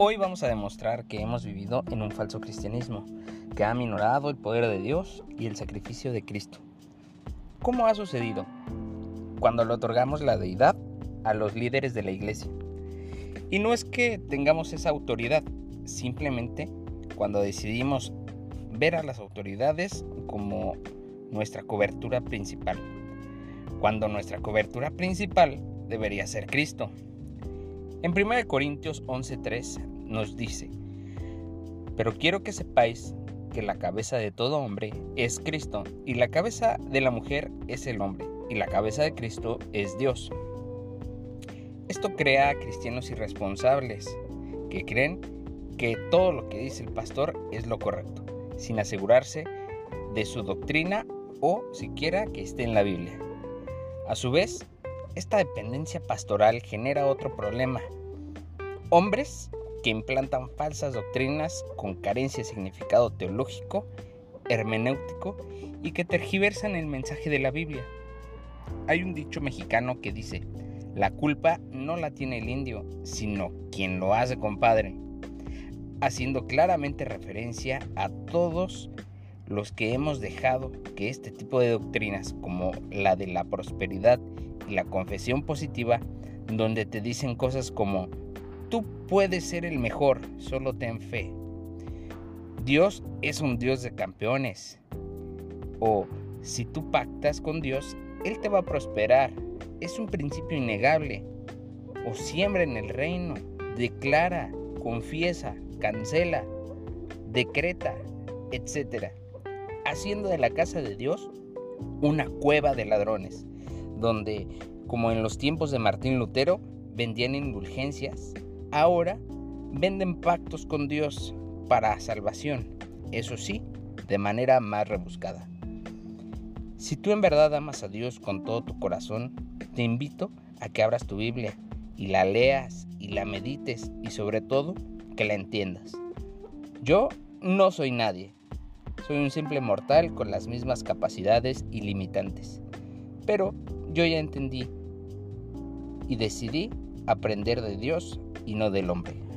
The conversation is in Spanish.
Hoy vamos a demostrar que hemos vivido en un falso cristianismo, que ha minorado el poder de Dios y el sacrificio de Cristo. ¿Cómo ha sucedido? Cuando le otorgamos la deidad a los líderes de la iglesia. Y no es que tengamos esa autoridad, simplemente cuando decidimos ver a las autoridades como nuestra cobertura principal, cuando nuestra cobertura principal debería ser Cristo. En 1 Corintios 11:3 nos dice, pero quiero que sepáis que la cabeza de todo hombre es Cristo, y la cabeza de la mujer es el hombre, y la cabeza de Cristo es Dios. Esto crea a cristianos irresponsables que creen que todo lo que dice el pastor es lo correcto, sin asegurarse de su doctrina o siquiera que esté en la Biblia. A su vez, esta dependencia pastoral genera otro problema. Hombres que implantan falsas doctrinas con carencia de significado teológico, hermenéutico y que tergiversan el mensaje de la Biblia. Hay un dicho mexicano que dice, la culpa no la tiene el indio, sino quien lo hace compadre, haciendo claramente referencia a todos los que hemos dejado que este tipo de doctrinas como la de la prosperidad y la confesión positiva, donde te dicen cosas como, tú puedes ser el mejor, solo ten fe. Dios es un Dios de campeones. O si tú pactas con Dios, Él te va a prosperar. Es un principio innegable. O siembra en el reino, declara, confiesa, cancela, decreta, etc. Haciendo de la casa de Dios una cueva de ladrones donde, como en los tiempos de Martín Lutero, vendían indulgencias, ahora venden pactos con Dios para salvación, eso sí, de manera más rebuscada. Si tú en verdad amas a Dios con todo tu corazón, te invito a que abras tu Biblia y la leas y la medites y sobre todo que la entiendas. Yo no soy nadie, soy un simple mortal con las mismas capacidades y limitantes, pero yo ya entendí y decidí aprender de Dios y no del hombre.